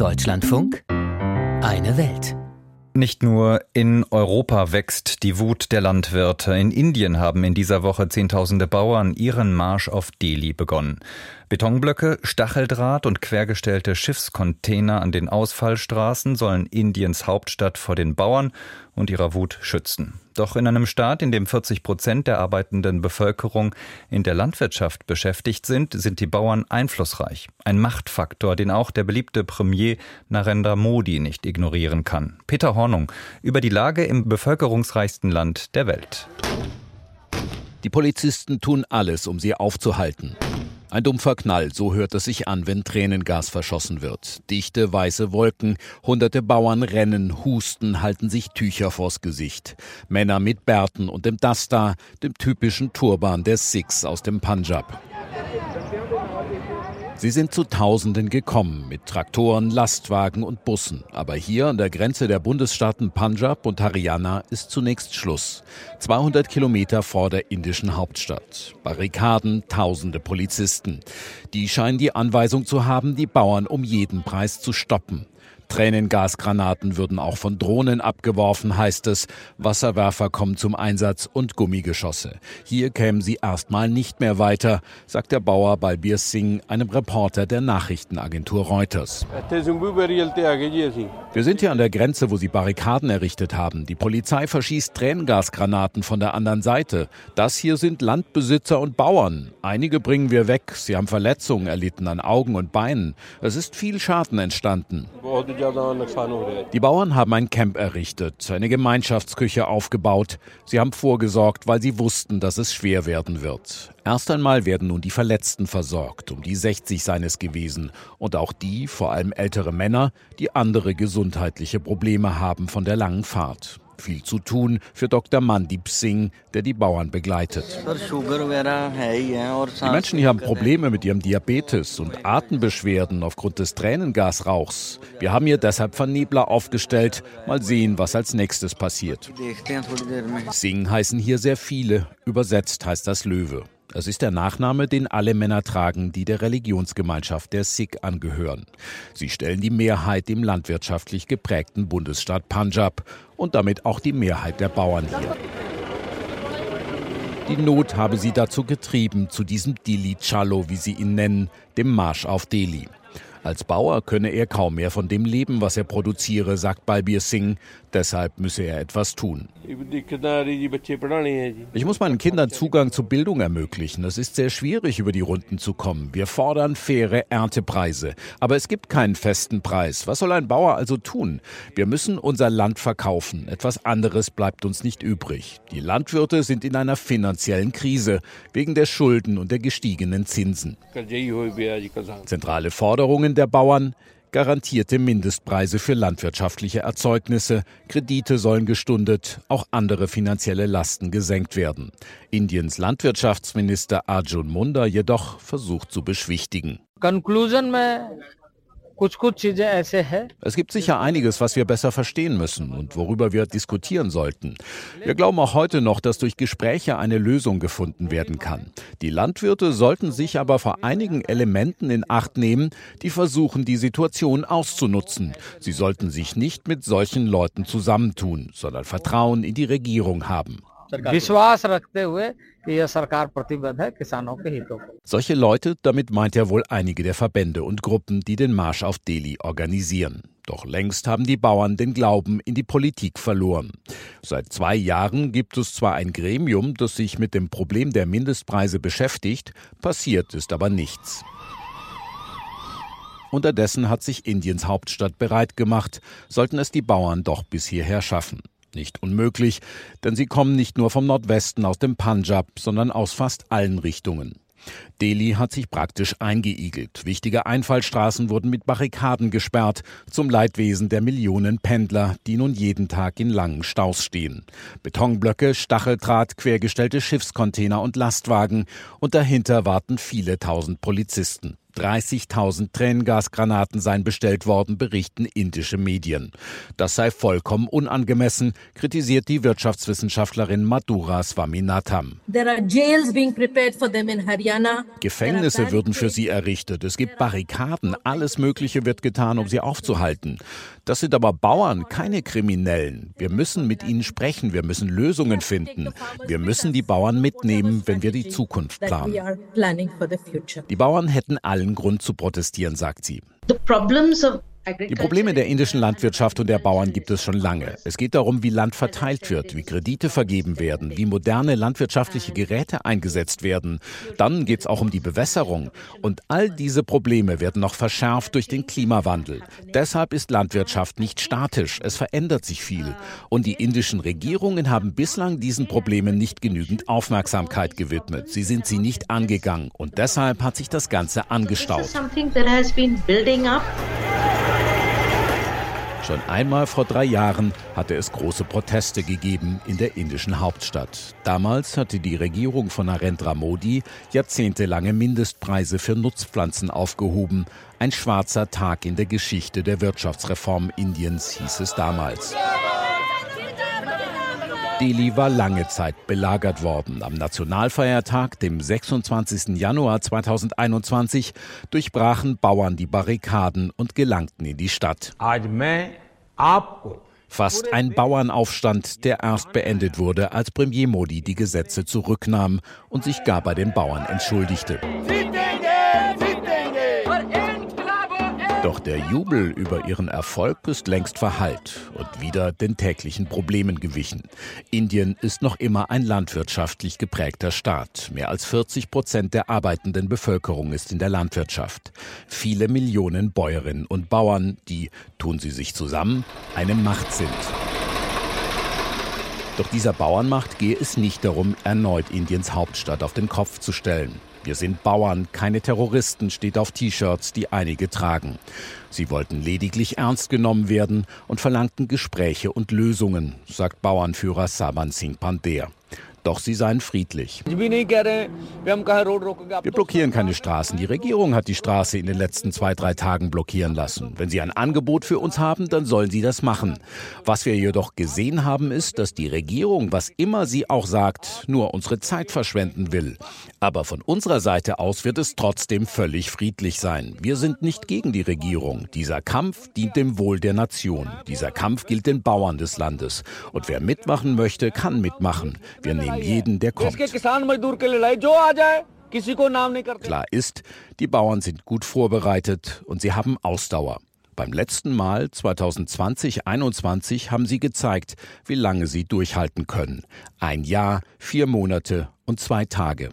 Deutschlandfunk Eine Welt. Nicht nur in Europa wächst die Wut der Landwirte. In Indien haben in dieser Woche Zehntausende Bauern ihren Marsch auf Delhi begonnen. Betonblöcke, Stacheldraht und quergestellte Schiffscontainer an den Ausfallstraßen sollen Indiens Hauptstadt vor den Bauern und ihrer Wut schützen. Doch in einem Staat, in dem 40 Prozent der arbeitenden Bevölkerung in der Landwirtschaft beschäftigt sind, sind die Bauern einflussreich. Ein Machtfaktor, den auch der beliebte Premier Narendra Modi nicht ignorieren kann. Peter Hornung über die Lage im bevölkerungsreichsten Land der Welt. Die Polizisten tun alles, um sie aufzuhalten. Ein dumpfer Knall, so hört es sich an, wenn Tränengas verschossen wird. Dichte weiße Wolken, hunderte Bauern rennen, husten, halten sich Tücher vors Gesicht. Männer mit Bärten und dem Dasta, dem typischen Turban der Sikhs aus dem Punjab. Sie sind zu Tausenden gekommen mit Traktoren, Lastwagen und Bussen. Aber hier an der Grenze der Bundesstaaten Punjab und Haryana ist zunächst Schluss. 200 Kilometer vor der indischen Hauptstadt. Barrikaden, tausende Polizisten. Die scheinen die Anweisung zu haben, die Bauern um jeden Preis zu stoppen. Tränengasgranaten würden auch von Drohnen abgeworfen, heißt es. Wasserwerfer kommen zum Einsatz und Gummigeschosse. Hier kämen sie erstmal nicht mehr weiter, sagt der Bauer Balbir Singh, einem Reporter der Nachrichtenagentur Reuters. Wir sind hier an der Grenze, wo sie Barrikaden errichtet haben. Die Polizei verschießt Tränengasgranaten von der anderen Seite. Das hier sind Landbesitzer und Bauern. Einige bringen wir weg. Sie haben Verletzungen erlitten an Augen und Beinen. Es ist viel Schaden entstanden. Die Bauern haben ein Camp errichtet, eine Gemeinschaftsküche aufgebaut. Sie haben vorgesorgt, weil sie wussten, dass es schwer werden wird. Erst einmal werden nun die Verletzten versorgt, um die 60 seines gewesen, und auch die, vor allem ältere Männer, die andere gesundheitliche Probleme haben von der langen Fahrt viel zu tun für Dr. Mandip Singh, der die Bauern begleitet. Die Menschen hier haben Probleme mit ihrem Diabetes und Atembeschwerden aufgrund des Tränengasrauchs. Wir haben hier deshalb Vernebler aufgestellt. Mal sehen, was als nächstes passiert. Singh heißen hier sehr viele. Übersetzt heißt das Löwe. Es ist der Nachname, den alle Männer tragen, die der Religionsgemeinschaft der Sikh angehören. Sie stellen die Mehrheit im landwirtschaftlich geprägten Bundesstaat Punjab und damit auch die Mehrheit der Bauern hier. Die Not habe sie dazu getrieben, zu diesem Dili Chalo, wie sie ihn nennen, dem Marsch auf Delhi. Als Bauer könne er kaum mehr von dem leben, was er produziere, sagt Balbir Singh. Deshalb müsse er etwas tun. Ich muss meinen Kindern Zugang zu Bildung ermöglichen. Es ist sehr schwierig, über die Runden zu kommen. Wir fordern faire Erntepreise. Aber es gibt keinen festen Preis. Was soll ein Bauer also tun? Wir müssen unser Land verkaufen. Etwas anderes bleibt uns nicht übrig. Die Landwirte sind in einer finanziellen Krise wegen der Schulden und der gestiegenen Zinsen. Zentrale Forderungen der Bauern garantierte Mindestpreise für landwirtschaftliche Erzeugnisse, Kredite sollen gestundet, auch andere finanzielle Lasten gesenkt werden. Indiens Landwirtschaftsminister Arjun Munda jedoch versucht zu beschwichtigen. Es gibt sicher einiges, was wir besser verstehen müssen und worüber wir diskutieren sollten. Wir glauben auch heute noch, dass durch Gespräche eine Lösung gefunden werden kann. Die Landwirte sollten sich aber vor einigen Elementen in Acht nehmen, die versuchen, die Situation auszunutzen. Sie sollten sich nicht mit solchen Leuten zusammentun, sondern Vertrauen in die Regierung haben. Solche Leute, damit meint er wohl einige der Verbände und Gruppen, die den Marsch auf Delhi organisieren. Doch längst haben die Bauern den Glauben in die Politik verloren. Seit zwei Jahren gibt es zwar ein Gremium, das sich mit dem Problem der Mindestpreise beschäftigt, passiert ist aber nichts. Unterdessen hat sich Indiens Hauptstadt bereit gemacht, sollten es die Bauern doch bis hierher schaffen. Nicht unmöglich, denn sie kommen nicht nur vom Nordwesten aus dem Punjab, sondern aus fast allen Richtungen. Delhi hat sich praktisch eingeigelt. Wichtige Einfallstraßen wurden mit Barrikaden gesperrt, zum Leidwesen der Millionen Pendler, die nun jeden Tag in langen Staus stehen. Betonblöcke, Stacheldraht, quergestellte Schiffscontainer und Lastwagen und dahinter warten viele tausend Polizisten. 30.000 Tränengasgranaten seien bestellt worden, berichten indische Medien. Das sei vollkommen unangemessen, kritisiert die Wirtschaftswissenschaftlerin Madhura Swaminatham. Gefängnisse würden für sie errichtet. Es gibt Barrikaden. Alles Mögliche wird getan, um sie aufzuhalten. Das sind aber Bauern, keine Kriminellen. Wir müssen mit ihnen sprechen. Wir müssen Lösungen finden. Wir müssen die Bauern mitnehmen, wenn wir die Zukunft planen. Die Bauern hätten allen Grund zu protestieren, sagt sie. Die Probleme der indischen Landwirtschaft und der Bauern gibt es schon lange. Es geht darum, wie Land verteilt wird, wie Kredite vergeben werden, wie moderne landwirtschaftliche Geräte eingesetzt werden. Dann geht es auch um die Bewässerung. Und all diese Probleme werden noch verschärft durch den Klimawandel. Deshalb ist Landwirtschaft nicht statisch. Es verändert sich viel. Und die indischen Regierungen haben bislang diesen Problemen nicht genügend Aufmerksamkeit gewidmet. Sie sind sie nicht angegangen. Und deshalb hat sich das Ganze angestaut. Schon einmal vor drei Jahren hatte es große Proteste gegeben in der indischen Hauptstadt. Damals hatte die Regierung von Narendra Modi jahrzehntelange Mindestpreise für Nutzpflanzen aufgehoben. Ein schwarzer Tag in der Geschichte der Wirtschaftsreform Indiens hieß es damals. Delhi war lange Zeit belagert worden. Am Nationalfeiertag, dem 26. Januar 2021, durchbrachen Bauern die Barrikaden und gelangten in die Stadt. Fast ein Bauernaufstand, der erst beendet wurde, als Premier Modi die Gesetze zurücknahm und sich gar bei den Bauern entschuldigte. Doch der Jubel über ihren Erfolg ist längst verhallt und wieder den täglichen Problemen gewichen. Indien ist noch immer ein landwirtschaftlich geprägter Staat. Mehr als 40 Prozent der arbeitenden Bevölkerung ist in der Landwirtschaft. Viele Millionen Bäuerinnen und Bauern, die, tun sie sich zusammen, eine Macht sind. Doch dieser Bauernmacht gehe es nicht darum, erneut Indiens Hauptstadt auf den Kopf zu stellen. Wir sind Bauern, keine Terroristen, steht auf T-Shirts, die einige tragen. Sie wollten lediglich ernst genommen werden und verlangten Gespräche und Lösungen, sagt Bauernführer Saban Singh Pandey. Doch sie seien friedlich. Wir blockieren keine Straßen. Die Regierung hat die Straße in den letzten zwei, drei Tagen blockieren lassen. Wenn sie ein Angebot für uns haben, dann sollen sie das machen. Was wir jedoch gesehen haben, ist, dass die Regierung, was immer sie auch sagt, nur unsere Zeit verschwenden will. Aber von unserer Seite aus wird es trotzdem völlig friedlich sein. Wir sind nicht gegen die Regierung. Dieser Kampf dient dem Wohl der Nation. Dieser Kampf gilt den Bauern des Landes. Und wer mitmachen möchte, kann mitmachen. Wir nehmen jeden, der kommt. Klar ist, die Bauern sind gut vorbereitet und sie haben Ausdauer. Beim letzten Mal 2020-21 haben sie gezeigt, wie lange sie durchhalten können. Ein Jahr, vier Monate und zwei Tage.